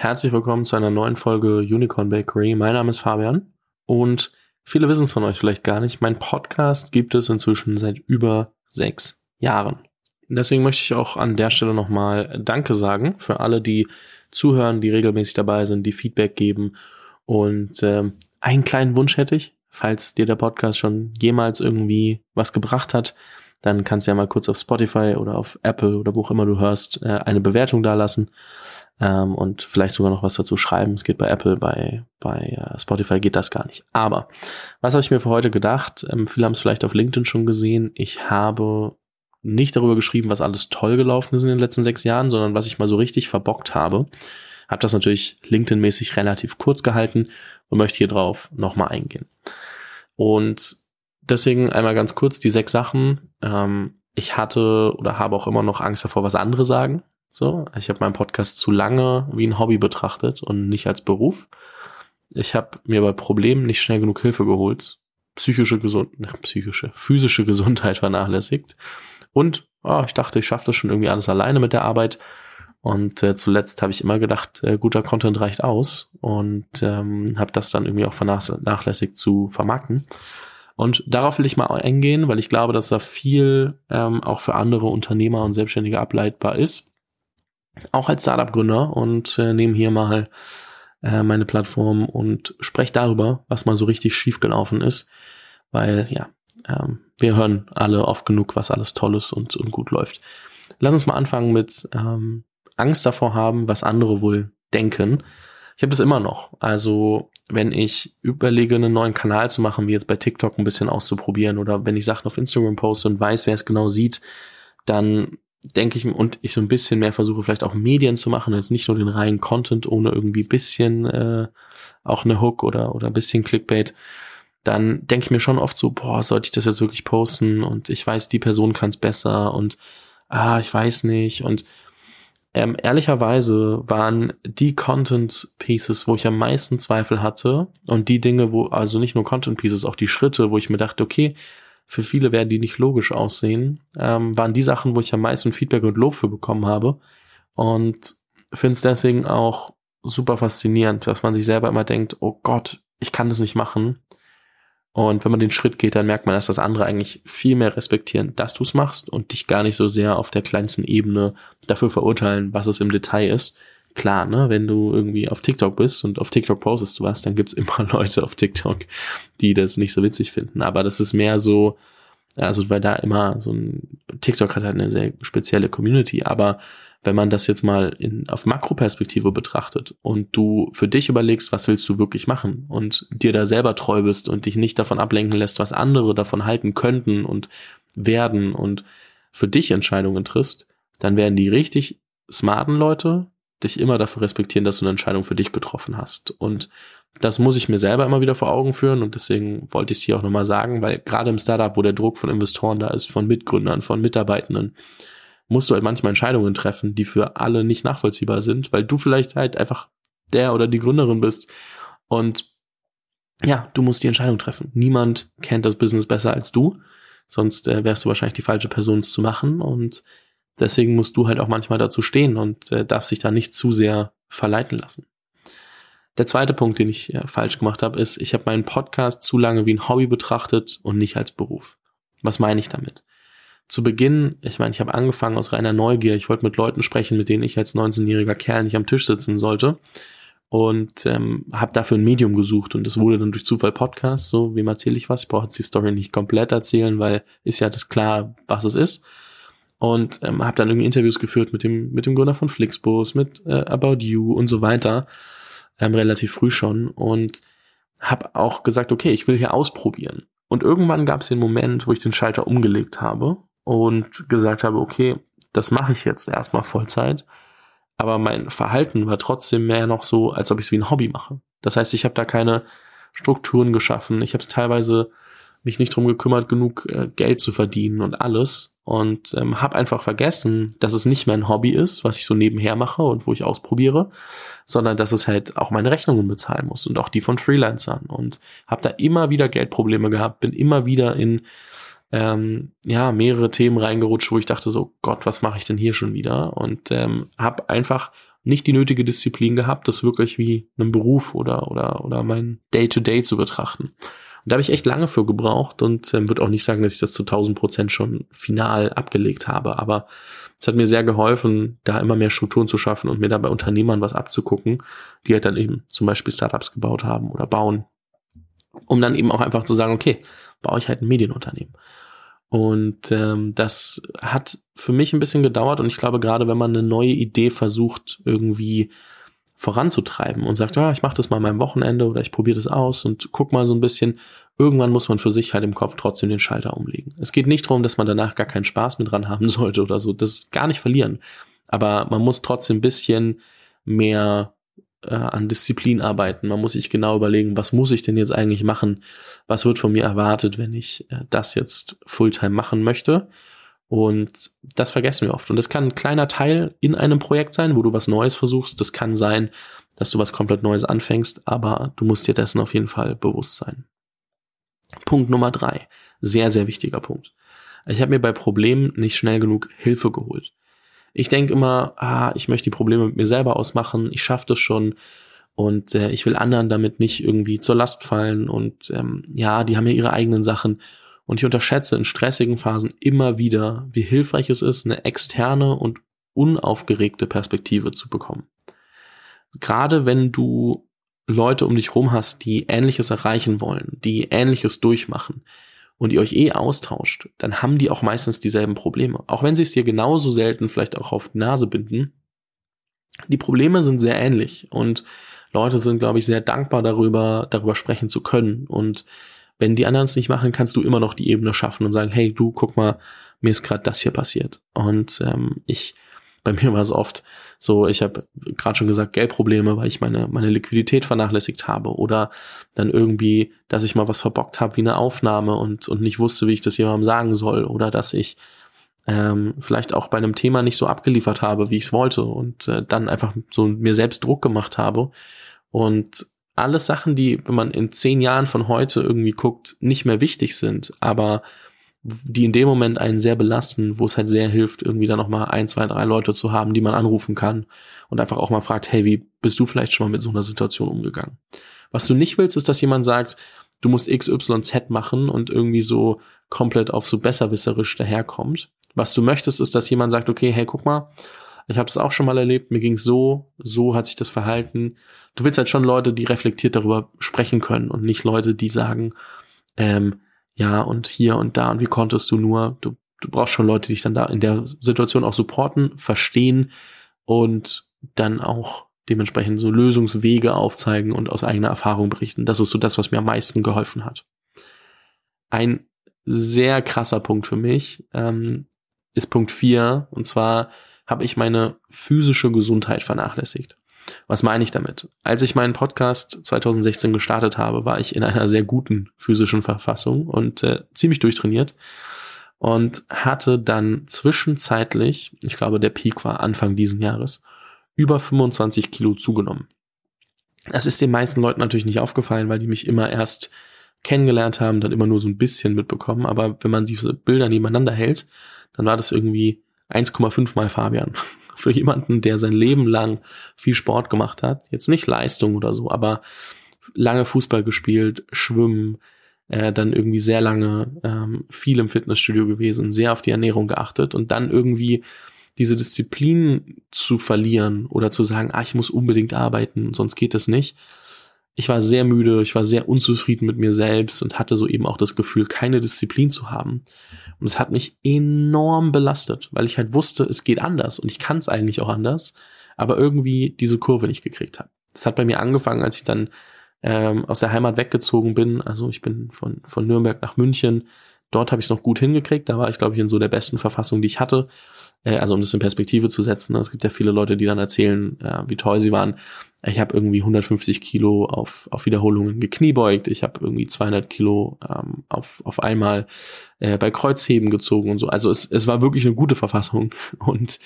Herzlich willkommen zu einer neuen Folge Unicorn Bakery. Mein Name ist Fabian und viele wissen es von euch vielleicht gar nicht. Mein Podcast gibt es inzwischen seit über sechs Jahren. Deswegen möchte ich auch an der Stelle nochmal Danke sagen für alle, die zuhören, die regelmäßig dabei sind, die Feedback geben. Und ähm, einen kleinen Wunsch hätte ich, falls dir der Podcast schon jemals irgendwie was gebracht hat, dann kannst du ja mal kurz auf Spotify oder auf Apple oder wo auch immer du hörst, äh, eine Bewertung dalassen ähm, und vielleicht sogar noch was dazu schreiben. Es geht bei Apple, bei, bei uh, Spotify geht das gar nicht. Aber was habe ich mir für heute gedacht? Ähm, viele haben es vielleicht auf LinkedIn schon gesehen. Ich habe nicht darüber geschrieben, was alles toll gelaufen ist in den letzten sechs Jahren, sondern was ich mal so richtig verbockt habe. Habe das natürlich LinkedIn-mäßig relativ kurz gehalten und möchte hier drauf nochmal eingehen. Und deswegen einmal ganz kurz die sechs Sachen. Ähm, ich hatte oder habe auch immer noch Angst davor, was andere sagen. So, ich habe meinen Podcast zu lange wie ein Hobby betrachtet und nicht als Beruf. Ich habe mir bei Problemen nicht schnell genug Hilfe geholt, psychische Gesund psychische, physische Gesundheit vernachlässigt und oh, ich dachte, ich schaffe das schon irgendwie alles alleine mit der Arbeit. Und äh, zuletzt habe ich immer gedacht, äh, guter Content reicht aus und ähm, habe das dann irgendwie auch vernachlässigt zu vermarkten. Und darauf will ich mal eingehen, weil ich glaube, dass da viel ähm, auch für andere Unternehmer und Selbstständige ableitbar ist auch als Startup-Gründer und äh, nehme hier mal äh, meine Plattform und spreche darüber, was mal so richtig schief gelaufen ist, weil ja, ähm, wir hören alle oft genug, was alles Tolles und, und gut läuft. Lass uns mal anfangen mit ähm, Angst davor haben, was andere wohl denken. Ich habe es immer noch. Also wenn ich überlege, einen neuen Kanal zu machen, wie jetzt bei TikTok ein bisschen auszuprobieren oder wenn ich Sachen auf Instagram poste und weiß, wer es genau sieht, dann denke ich, und ich so ein bisschen mehr versuche, vielleicht auch Medien zu machen, jetzt nicht nur den reinen Content ohne irgendwie bisschen äh, auch eine Hook oder, oder bisschen Clickbait, dann denke ich mir schon oft so, boah, sollte ich das jetzt wirklich posten? Und ich weiß, die Person kann es besser und ah, ich weiß nicht. Und ähm, ehrlicherweise waren die Content Pieces, wo ich am meisten Zweifel hatte und die Dinge, wo, also nicht nur Content Pieces, auch die Schritte, wo ich mir dachte, okay, für viele werden die nicht logisch aussehen, ähm, waren die Sachen, wo ich am meisten Feedback und Lob für bekommen habe. Und finde es deswegen auch super faszinierend, dass man sich selber immer denkt, oh Gott, ich kann das nicht machen. Und wenn man den Schritt geht, dann merkt man, dass das andere eigentlich viel mehr respektieren, dass du es machst und dich gar nicht so sehr auf der kleinsten Ebene dafür verurteilen, was es im Detail ist klar, ne, wenn du irgendwie auf TikTok bist und auf TikTok postest du was, dann gibt's immer Leute auf TikTok, die das nicht so witzig finden. Aber das ist mehr so, also weil da immer so ein TikTok hat halt eine sehr spezielle Community, aber wenn man das jetzt mal in, auf Makroperspektive betrachtet und du für dich überlegst, was willst du wirklich machen und dir da selber treu bist und dich nicht davon ablenken lässt, was andere davon halten könnten und werden und für dich Entscheidungen triffst, dann werden die richtig smarten Leute dich immer dafür respektieren, dass du eine Entscheidung für dich getroffen hast. Und das muss ich mir selber immer wieder vor Augen führen und deswegen wollte ich es hier auch nochmal sagen, weil gerade im Startup, wo der Druck von Investoren da ist, von Mitgründern, von Mitarbeitenden, musst du halt manchmal Entscheidungen treffen, die für alle nicht nachvollziehbar sind, weil du vielleicht halt einfach der oder die Gründerin bist und ja, du musst die Entscheidung treffen. Niemand kennt das Business besser als du, sonst äh, wärst du wahrscheinlich die falsche Person, es zu machen und Deswegen musst du halt auch manchmal dazu stehen und äh, darfst dich da nicht zu sehr verleiten lassen. Der zweite Punkt, den ich äh, falsch gemacht habe, ist, ich habe meinen Podcast zu lange wie ein Hobby betrachtet und nicht als Beruf. Was meine ich damit? Zu Beginn, ich meine, ich habe angefangen aus reiner Neugier. Ich wollte mit Leuten sprechen, mit denen ich als 19-jähriger Kerl nicht am Tisch sitzen sollte und ähm, habe dafür ein Medium gesucht und es wurde dann durch Zufall Podcast. So, wem erzähle ich was? Ich brauche jetzt die Story nicht komplett erzählen, weil ist ja das klar, was es ist und ähm, habe dann irgendwie Interviews geführt mit dem mit dem Gründer von Flixbus, mit äh, About You und so weiter, ähm, relativ früh schon und habe auch gesagt, okay, ich will hier ausprobieren. Und irgendwann gab es den Moment, wo ich den Schalter umgelegt habe und gesagt habe, okay, das mache ich jetzt erstmal Vollzeit. Aber mein Verhalten war trotzdem mehr noch so, als ob ich es wie ein Hobby mache. Das heißt, ich habe da keine Strukturen geschaffen. Ich habe es teilweise mich nicht drum gekümmert, genug äh, Geld zu verdienen und alles und ähm, habe einfach vergessen, dass es nicht mein Hobby ist, was ich so nebenher mache und wo ich ausprobiere, sondern dass es halt auch meine Rechnungen bezahlen muss und auch die von Freelancern und habe da immer wieder Geldprobleme gehabt, bin immer wieder in ähm, ja mehrere Themen reingerutscht, wo ich dachte so Gott, was mache ich denn hier schon wieder und ähm, habe einfach nicht die nötige Disziplin gehabt, das wirklich wie einen Beruf oder, oder, oder mein Day-to-Day -Day zu betrachten. Und da habe ich echt lange für gebraucht und ähm, würde auch nicht sagen, dass ich das zu 1000 Prozent schon final abgelegt habe, aber es hat mir sehr geholfen, da immer mehr Strukturen zu schaffen und mir da bei Unternehmern was abzugucken, die halt dann eben zum Beispiel Startups gebaut haben oder bauen, um dann eben auch einfach zu sagen, okay, baue ich halt ein Medienunternehmen. Und ähm, das hat für mich ein bisschen gedauert und ich glaube, gerade wenn man eine neue Idee versucht, irgendwie voranzutreiben und sagt, ja, ich mache das mal mein Wochenende oder ich probiere das aus und guck mal so ein bisschen, irgendwann muss man für sich halt im Kopf trotzdem den Schalter umlegen. Es geht nicht darum, dass man danach gar keinen Spaß mit dran haben sollte oder so, das gar nicht verlieren. Aber man muss trotzdem ein bisschen mehr äh, an Disziplin arbeiten. Man muss sich genau überlegen, was muss ich denn jetzt eigentlich machen? Was wird von mir erwartet, wenn ich äh, das jetzt Fulltime machen möchte? Und das vergessen wir oft. Und das kann ein kleiner Teil in einem Projekt sein, wo du was Neues versuchst. Das kann sein, dass du was komplett Neues anfängst, aber du musst dir dessen auf jeden Fall bewusst sein. Punkt Nummer drei. Sehr, sehr wichtiger Punkt. Ich habe mir bei Problemen nicht schnell genug Hilfe geholt. Ich denke immer, ah, ich möchte die Probleme mit mir selber ausmachen, ich schaffe das schon und äh, ich will anderen damit nicht irgendwie zur Last fallen und ähm, ja, die haben ja ihre eigenen Sachen und ich unterschätze in stressigen Phasen immer wieder, wie hilfreich es ist, eine externe und unaufgeregte Perspektive zu bekommen. Gerade wenn du Leute um dich rum hast, die Ähnliches erreichen wollen, die Ähnliches durchmachen, und ihr euch eh austauscht, dann haben die auch meistens dieselben Probleme. Auch wenn sie es dir genauso selten vielleicht auch auf die Nase binden. Die Probleme sind sehr ähnlich und Leute sind, glaube ich, sehr dankbar darüber, darüber sprechen zu können. Und wenn die anderen es nicht machen, kannst du immer noch die Ebene schaffen und sagen, hey, du, guck mal, mir ist gerade das hier passiert. Und ähm, ich bei mir war es oft so, ich habe gerade schon gesagt, Geldprobleme, weil ich meine, meine Liquidität vernachlässigt habe oder dann irgendwie, dass ich mal was verbockt habe wie eine Aufnahme und, und nicht wusste, wie ich das jemandem sagen soll oder dass ich ähm, vielleicht auch bei einem Thema nicht so abgeliefert habe, wie ich es wollte und äh, dann einfach so mir selbst Druck gemacht habe und alles Sachen, die, wenn man in zehn Jahren von heute irgendwie guckt, nicht mehr wichtig sind, aber die in dem Moment einen sehr belasten, wo es halt sehr hilft, irgendwie dann noch mal ein, zwei, drei Leute zu haben, die man anrufen kann und einfach auch mal fragt, hey, wie bist du vielleicht schon mal mit so einer Situation umgegangen? Was du nicht willst, ist, dass jemand sagt, du musst X, Y, Z machen und irgendwie so komplett auf so besserwisserisch daherkommt. Was du möchtest, ist, dass jemand sagt, okay, hey, guck mal, ich habe das auch schon mal erlebt, mir ging's so, so hat sich das verhalten. Du willst halt schon Leute, die reflektiert darüber sprechen können und nicht Leute, die sagen, ähm, ja, und hier und da und wie konntest du nur, du, du brauchst schon Leute, die dich dann da in der Situation auch supporten, verstehen und dann auch dementsprechend so Lösungswege aufzeigen und aus eigener Erfahrung berichten. Das ist so das, was mir am meisten geholfen hat. Ein sehr krasser Punkt für mich ähm, ist Punkt vier und zwar habe ich meine physische Gesundheit vernachlässigt. Was meine ich damit? Als ich meinen Podcast 2016 gestartet habe, war ich in einer sehr guten physischen Verfassung und äh, ziemlich durchtrainiert und hatte dann zwischenzeitlich, ich glaube der Peak war Anfang diesen Jahres, über 25 Kilo zugenommen. Das ist den meisten Leuten natürlich nicht aufgefallen, weil die mich immer erst kennengelernt haben, dann immer nur so ein bisschen mitbekommen. Aber wenn man diese Bilder nebeneinander hält, dann war das irgendwie 1,5 mal Fabian für jemanden, der sein Leben lang viel Sport gemacht hat. Jetzt nicht Leistung oder so, aber lange Fußball gespielt, Schwimmen, äh, dann irgendwie sehr lange ähm, viel im Fitnessstudio gewesen, sehr auf die Ernährung geachtet und dann irgendwie diese Disziplin zu verlieren oder zu sagen, ah, ich muss unbedingt arbeiten, sonst geht das nicht. Ich war sehr müde, ich war sehr unzufrieden mit mir selbst und hatte so eben auch das Gefühl, keine Disziplin zu haben. Und es hat mich enorm belastet, weil ich halt wusste, es geht anders und ich kann es eigentlich auch anders, aber irgendwie diese Kurve nicht gekriegt habe. Das hat bei mir angefangen, als ich dann ähm, aus der Heimat weggezogen bin. Also ich bin von, von Nürnberg nach München. Dort habe ich es noch gut hingekriegt. Da war ich, glaube ich, in so der besten Verfassung, die ich hatte. Äh, also um das in Perspektive zu setzen. Ne? Es gibt ja viele Leute, die dann erzählen, äh, wie toll sie waren. Ich habe irgendwie 150 Kilo auf, auf Wiederholungen gekniebeugt. Ich habe irgendwie 200 Kilo ähm, auf, auf einmal äh, bei Kreuzheben gezogen und so. Also es, es war wirklich eine gute Verfassung. Und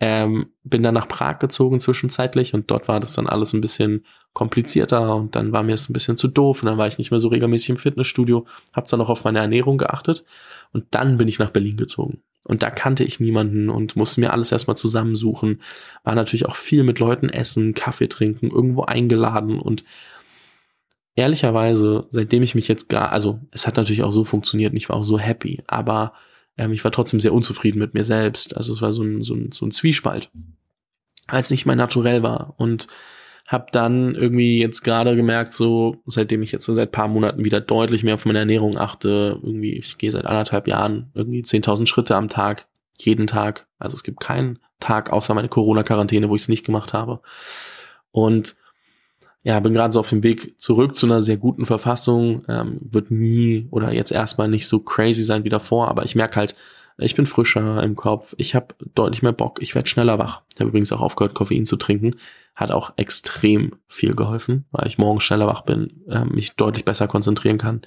ähm, bin dann nach Prag gezogen zwischenzeitlich und dort war das dann alles ein bisschen komplizierter und dann war mir es ein bisschen zu doof und dann war ich nicht mehr so regelmäßig im Fitnessstudio, habe dann noch auf meine Ernährung geachtet und dann bin ich nach Berlin gezogen. Und da kannte ich niemanden und musste mir alles erstmal zusammensuchen. War natürlich auch viel mit Leuten essen, Kaffee trinken, irgendwo eingeladen und ehrlicherweise, seitdem ich mich jetzt gar, also es hat natürlich auch so funktioniert und ich war auch so happy, aber ähm, ich war trotzdem sehr unzufrieden mit mir selbst. Also es war so ein, so ein, so ein Zwiespalt, als nicht mein Naturell war und habe dann irgendwie jetzt gerade gemerkt, so seitdem ich jetzt so seit paar Monaten wieder deutlich mehr auf meine Ernährung achte, irgendwie ich gehe seit anderthalb Jahren irgendwie 10.000 Schritte am Tag, jeden Tag. Also es gibt keinen Tag außer meine Corona-Quarantäne, wo ich es nicht gemacht habe. Und ja, bin gerade so auf dem Weg zurück zu einer sehr guten Verfassung. Ähm, wird nie oder jetzt erstmal nicht so crazy sein wie davor, aber ich merke halt, ich bin frischer im Kopf, ich habe deutlich mehr Bock, ich werde schneller wach. Ich habe übrigens auch aufgehört, Koffein zu trinken. Hat auch extrem viel geholfen, weil ich morgen schneller wach bin, äh, mich deutlich besser konzentrieren kann.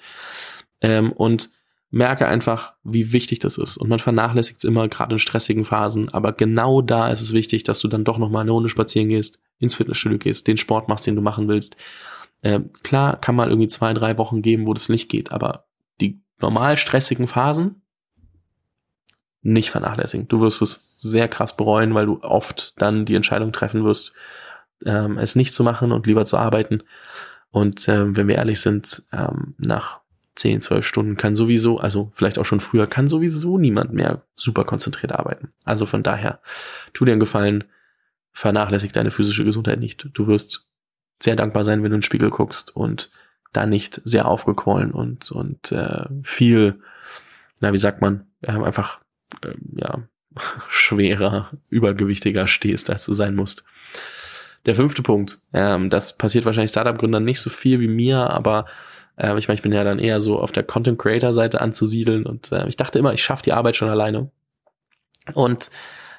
Ähm, und merke einfach, wie wichtig das ist. Und man vernachlässigt es immer, gerade in stressigen Phasen. Aber genau da ist es wichtig, dass du dann doch nochmal eine Runde spazieren gehst, ins Fitnessstudio gehst, den Sport machst, den du machen willst. Ähm, klar, kann mal irgendwie zwei, drei Wochen geben, wo das nicht geht, aber die normal stressigen Phasen nicht vernachlässigen. Du wirst es sehr krass bereuen, weil du oft dann die Entscheidung treffen wirst, ähm, es nicht zu machen und lieber zu arbeiten. Und ähm, wenn wir ehrlich sind, ähm, nach 10, 12 Stunden kann sowieso, also vielleicht auch schon früher, kann sowieso niemand mehr super konzentriert arbeiten. Also von daher, tu dir einen Gefallen, vernachlässig deine physische Gesundheit nicht. Du wirst sehr dankbar sein, wenn du in den Spiegel guckst und da nicht sehr aufgequollen und, und äh, viel, na, wie sagt man, äh, einfach, äh, ja, schwerer, übergewichtiger stehst, als du sein musst. Der fünfte Punkt, ähm, das passiert wahrscheinlich Startup-Gründern nicht so viel wie mir, aber äh, ich meine, ich bin ja dann eher so auf der Content Creator Seite anzusiedeln und äh, ich dachte immer, ich schaffe die Arbeit schon alleine. Und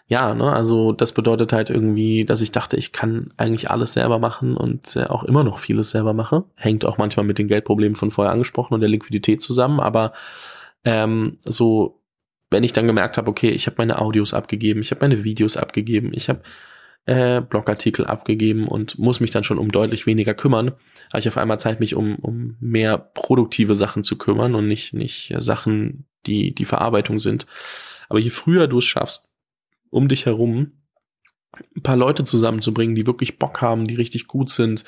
ja, ne, also das bedeutet halt irgendwie, dass ich dachte, ich kann eigentlich alles selber machen und äh, auch immer noch vieles selber mache. Hängt auch manchmal mit den Geldproblemen von vorher angesprochen und der Liquidität zusammen, aber ähm, so, wenn ich dann gemerkt habe, okay, ich habe meine Audios abgegeben, ich habe meine Videos abgegeben, ich habe äh, Blogartikel abgegeben und muss mich dann schon um deutlich weniger kümmern, habe ich auf einmal Zeit, mich um, um mehr produktive Sachen zu kümmern und nicht, nicht Sachen, die die Verarbeitung sind. Aber je früher du es schaffst, um dich herum ein paar Leute zusammenzubringen, die wirklich Bock haben, die richtig gut sind,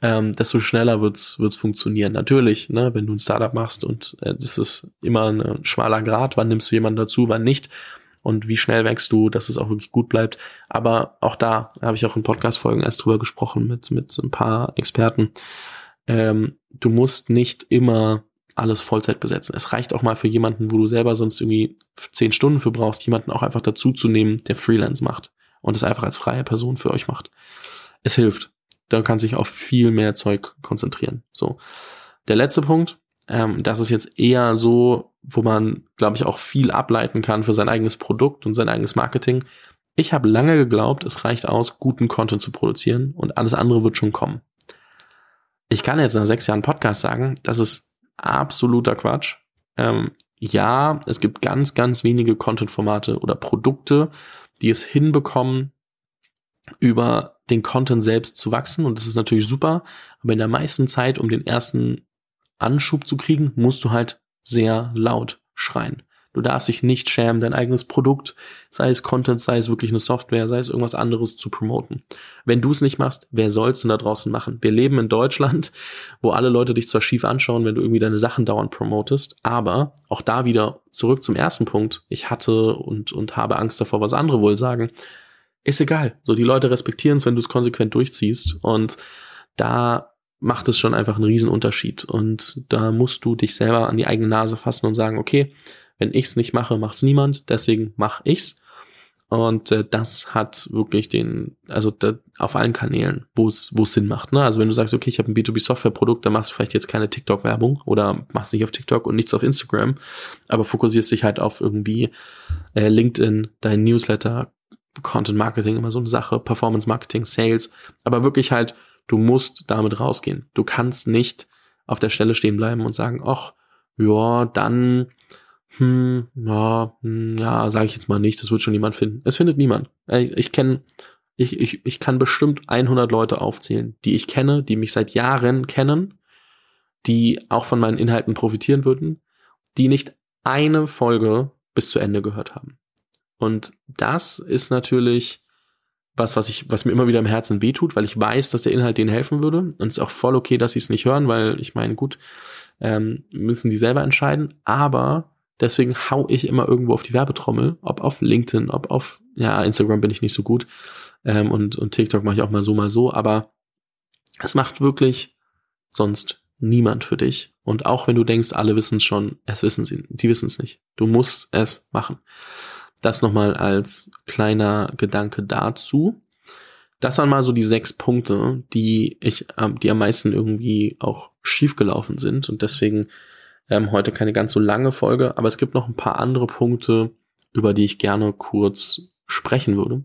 ähm, desto schneller wird's wird's funktionieren. Natürlich, ne, wenn du ein Startup machst und äh, das ist immer ein schmaler Grad, wann nimmst du jemanden dazu, wann nicht und wie schnell wächst du, dass es auch wirklich gut bleibt. Aber auch da habe ich auch in Podcast-Folgen erst drüber gesprochen mit, mit ein paar Experten. Ähm, du musst nicht immer alles Vollzeit besetzen. Es reicht auch mal für jemanden, wo du selber sonst irgendwie zehn Stunden für brauchst, jemanden auch einfach dazu zu nehmen, der Freelance macht und es einfach als freie Person für euch macht. Es hilft. Da kann sich auf viel mehr Zeug konzentrieren. So. Der letzte Punkt, ähm, das ist jetzt eher so, wo man, glaube ich, auch viel ableiten kann für sein eigenes Produkt und sein eigenes Marketing. Ich habe lange geglaubt, es reicht aus, guten Content zu produzieren und alles andere wird schon kommen. Ich kann jetzt nach sechs Jahren Podcast sagen, das ist absoluter Quatsch. Ähm, ja, es gibt ganz, ganz wenige Content-Formate oder Produkte, die es hinbekommen, über den Content selbst zu wachsen. Und das ist natürlich super. Aber in der meisten Zeit, um den ersten Anschub zu kriegen, musst du halt sehr laut schreien. Du darfst dich nicht schämen, dein eigenes Produkt, sei es Content, sei es wirklich eine Software, sei es irgendwas anderes zu promoten. Wenn du es nicht machst, wer soll's denn da draußen machen? Wir leben in Deutschland, wo alle Leute dich zwar schief anschauen, wenn du irgendwie deine Sachen dauernd promotest, aber auch da wieder zurück zum ersten Punkt. Ich hatte und, und habe Angst davor, was andere wohl sagen. Ist egal. So, die Leute respektieren es, wenn du es konsequent durchziehst und da macht es schon einfach einen riesen Unterschied. Und da musst du dich selber an die eigene Nase fassen und sagen, okay, wenn ich's nicht mache, macht's niemand, deswegen mach ich's. Und äh, das hat wirklich den, also da, auf allen Kanälen, wo es wo es Sinn macht. Ne? Also wenn du sagst, okay, ich habe ein B2B-Software-Produkt, dann machst du vielleicht jetzt keine TikTok-Werbung oder machst nicht auf TikTok und nichts auf Instagram, aber fokussierst dich halt auf irgendwie äh, LinkedIn, dein Newsletter, Content Marketing, immer so eine Sache, Performance Marketing, Sales, aber wirklich halt Du musst damit rausgehen. Du kannst nicht auf der Stelle stehen bleiben und sagen, ach, ja, dann, hm, ja, hm, ja, sage ich jetzt mal nicht, das wird schon niemand finden. Es findet niemand. Ich, ich kenne, ich, ich, ich kann bestimmt 100 Leute aufzählen, die ich kenne, die mich seit Jahren kennen, die auch von meinen Inhalten profitieren würden, die nicht eine Folge bis zu Ende gehört haben. Und das ist natürlich was, was ich, was mir immer wieder im Herzen wehtut, weil ich weiß, dass der Inhalt denen helfen würde. Und es ist auch voll okay, dass sie es nicht hören, weil ich meine, gut, ähm, müssen die selber entscheiden. Aber deswegen hau ich immer irgendwo auf die Werbetrommel, ob auf LinkedIn, ob auf, ja, Instagram bin ich nicht so gut. Ähm, und, und TikTok mache ich auch mal so, mal so. Aber es macht wirklich sonst niemand für dich. Und auch wenn du denkst, alle wissen es schon, es wissen sie, die wissen es nicht. Du musst es machen. Das nochmal als kleiner Gedanke dazu. Das waren mal so die sechs Punkte, die ich, die am meisten irgendwie auch schiefgelaufen sind und deswegen ähm, heute keine ganz so lange Folge. Aber es gibt noch ein paar andere Punkte, über die ich gerne kurz sprechen würde.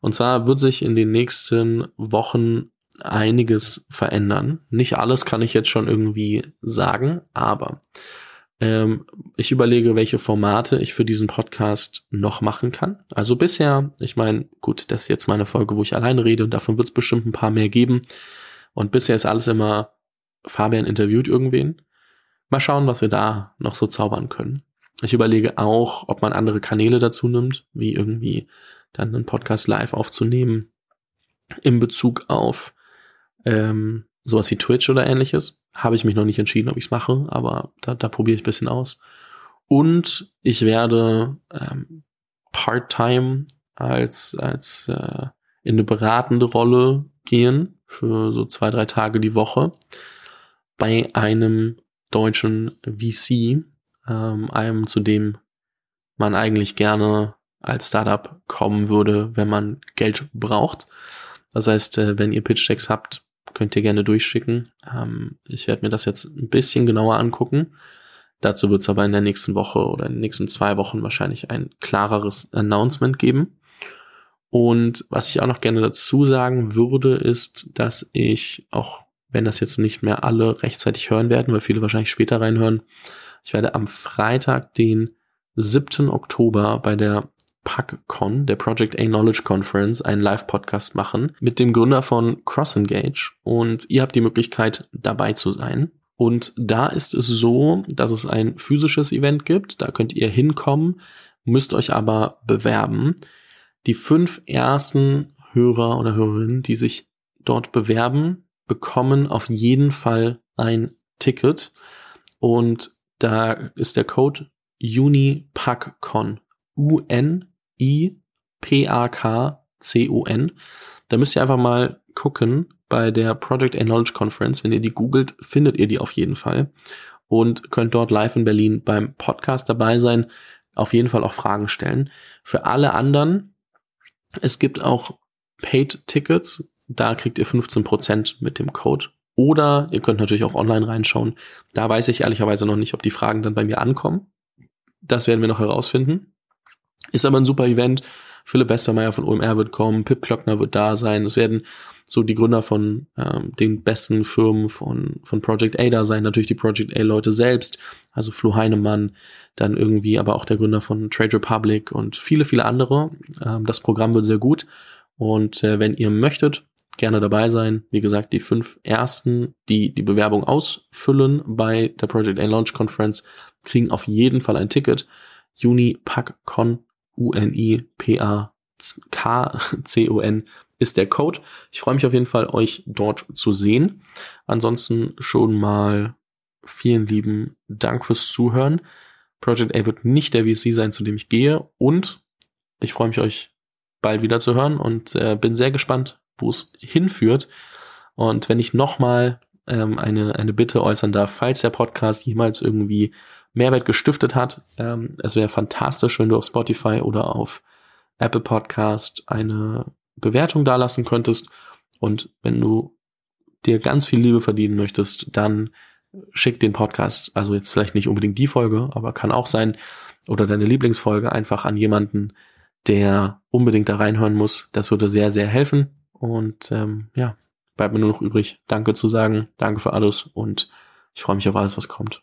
Und zwar wird sich in den nächsten Wochen einiges verändern. Nicht alles kann ich jetzt schon irgendwie sagen, aber ähm, ich überlege, welche Formate ich für diesen Podcast noch machen kann. Also bisher, ich meine, gut, das ist jetzt meine Folge, wo ich alleine rede und davon wird es bestimmt ein paar mehr geben. Und bisher ist alles immer, Fabian interviewt irgendwen. Mal schauen, was wir da noch so zaubern können. Ich überlege auch, ob man andere Kanäle dazu nimmt, wie irgendwie dann einen Podcast live aufzunehmen in Bezug auf ähm, sowas wie Twitch oder ähnliches. Habe ich mich noch nicht entschieden, ob ich es mache, aber da, da probiere ich ein bisschen aus. Und ich werde ähm, Part-Time als, als äh, in eine beratende Rolle gehen für so zwei, drei Tage die Woche bei einem deutschen VC, ähm, einem, zu dem man eigentlich gerne als Startup kommen würde, wenn man Geld braucht. Das heißt, äh, wenn ihr Pitch-Decks habt, könnt ihr gerne durchschicken. Ähm, ich werde mir das jetzt ein bisschen genauer angucken. Dazu wird es aber in der nächsten Woche oder in den nächsten zwei Wochen wahrscheinlich ein klareres Announcement geben. Und was ich auch noch gerne dazu sagen würde, ist, dass ich, auch wenn das jetzt nicht mehr alle rechtzeitig hören werden, weil viele wahrscheinlich später reinhören, ich werde am Freitag, den 7. Oktober bei der PACCon, der Project A Knowledge Conference, einen Live-Podcast machen mit dem Gründer von CrossEngage und ihr habt die Möglichkeit dabei zu sein. Und da ist es so, dass es ein physisches Event gibt, da könnt ihr hinkommen, müsst euch aber bewerben. Die fünf ersten Hörer oder Hörerinnen, die sich dort bewerben, bekommen auf jeden Fall ein Ticket und da ist der Code UNIPACCON. U-N-I-P-A-K-C-O-N. Da müsst ihr einfach mal gucken bei der Project and Knowledge Conference. Wenn ihr die googelt, findet ihr die auf jeden Fall und könnt dort live in Berlin beim Podcast dabei sein. Auf jeden Fall auch Fragen stellen. Für alle anderen, es gibt auch Paid Tickets. Da kriegt ihr 15% mit dem Code. Oder ihr könnt natürlich auch online reinschauen. Da weiß ich ehrlicherweise noch nicht, ob die Fragen dann bei mir ankommen. Das werden wir noch herausfinden. Ist aber ein super Event. Philipp Westermeier von OMR wird kommen, Pip Klöckner wird da sein. Es werden so die Gründer von ähm, den besten Firmen von, von Project A da sein, natürlich die Project A-Leute selbst, also Flo Heinemann, dann irgendwie aber auch der Gründer von Trade Republic und viele, viele andere. Ähm, das Programm wird sehr gut. Und äh, wenn ihr möchtet, gerne dabei sein. Wie gesagt, die fünf ersten, die die Bewerbung ausfüllen bei der Project A Launch Conference, kriegen auf jeden Fall ein Ticket. Juni PACCON U-N-I-P-A-K-C-O-N ist der Code. Ich freue mich auf jeden Fall, euch dort zu sehen. Ansonsten schon mal vielen lieben Dank fürs Zuhören. Project A wird nicht der VC sein, zu dem ich gehe. Und ich freue mich, euch bald wieder zu hören und äh, bin sehr gespannt, wo es hinführt. Und wenn ich nochmal ähm, eine, eine Bitte äußern darf, falls der Podcast jemals irgendwie Mehrwert gestiftet hat. Ähm, es wäre fantastisch, wenn du auf Spotify oder auf Apple Podcast eine Bewertung dalassen könntest. Und wenn du dir ganz viel Liebe verdienen möchtest, dann schick den Podcast, also jetzt vielleicht nicht unbedingt die Folge, aber kann auch sein, oder deine Lieblingsfolge einfach an jemanden, der unbedingt da reinhören muss. Das würde sehr, sehr helfen. Und ähm, ja, bleibt mir nur noch übrig, Danke zu sagen. Danke für alles und ich freue mich auf alles, was kommt.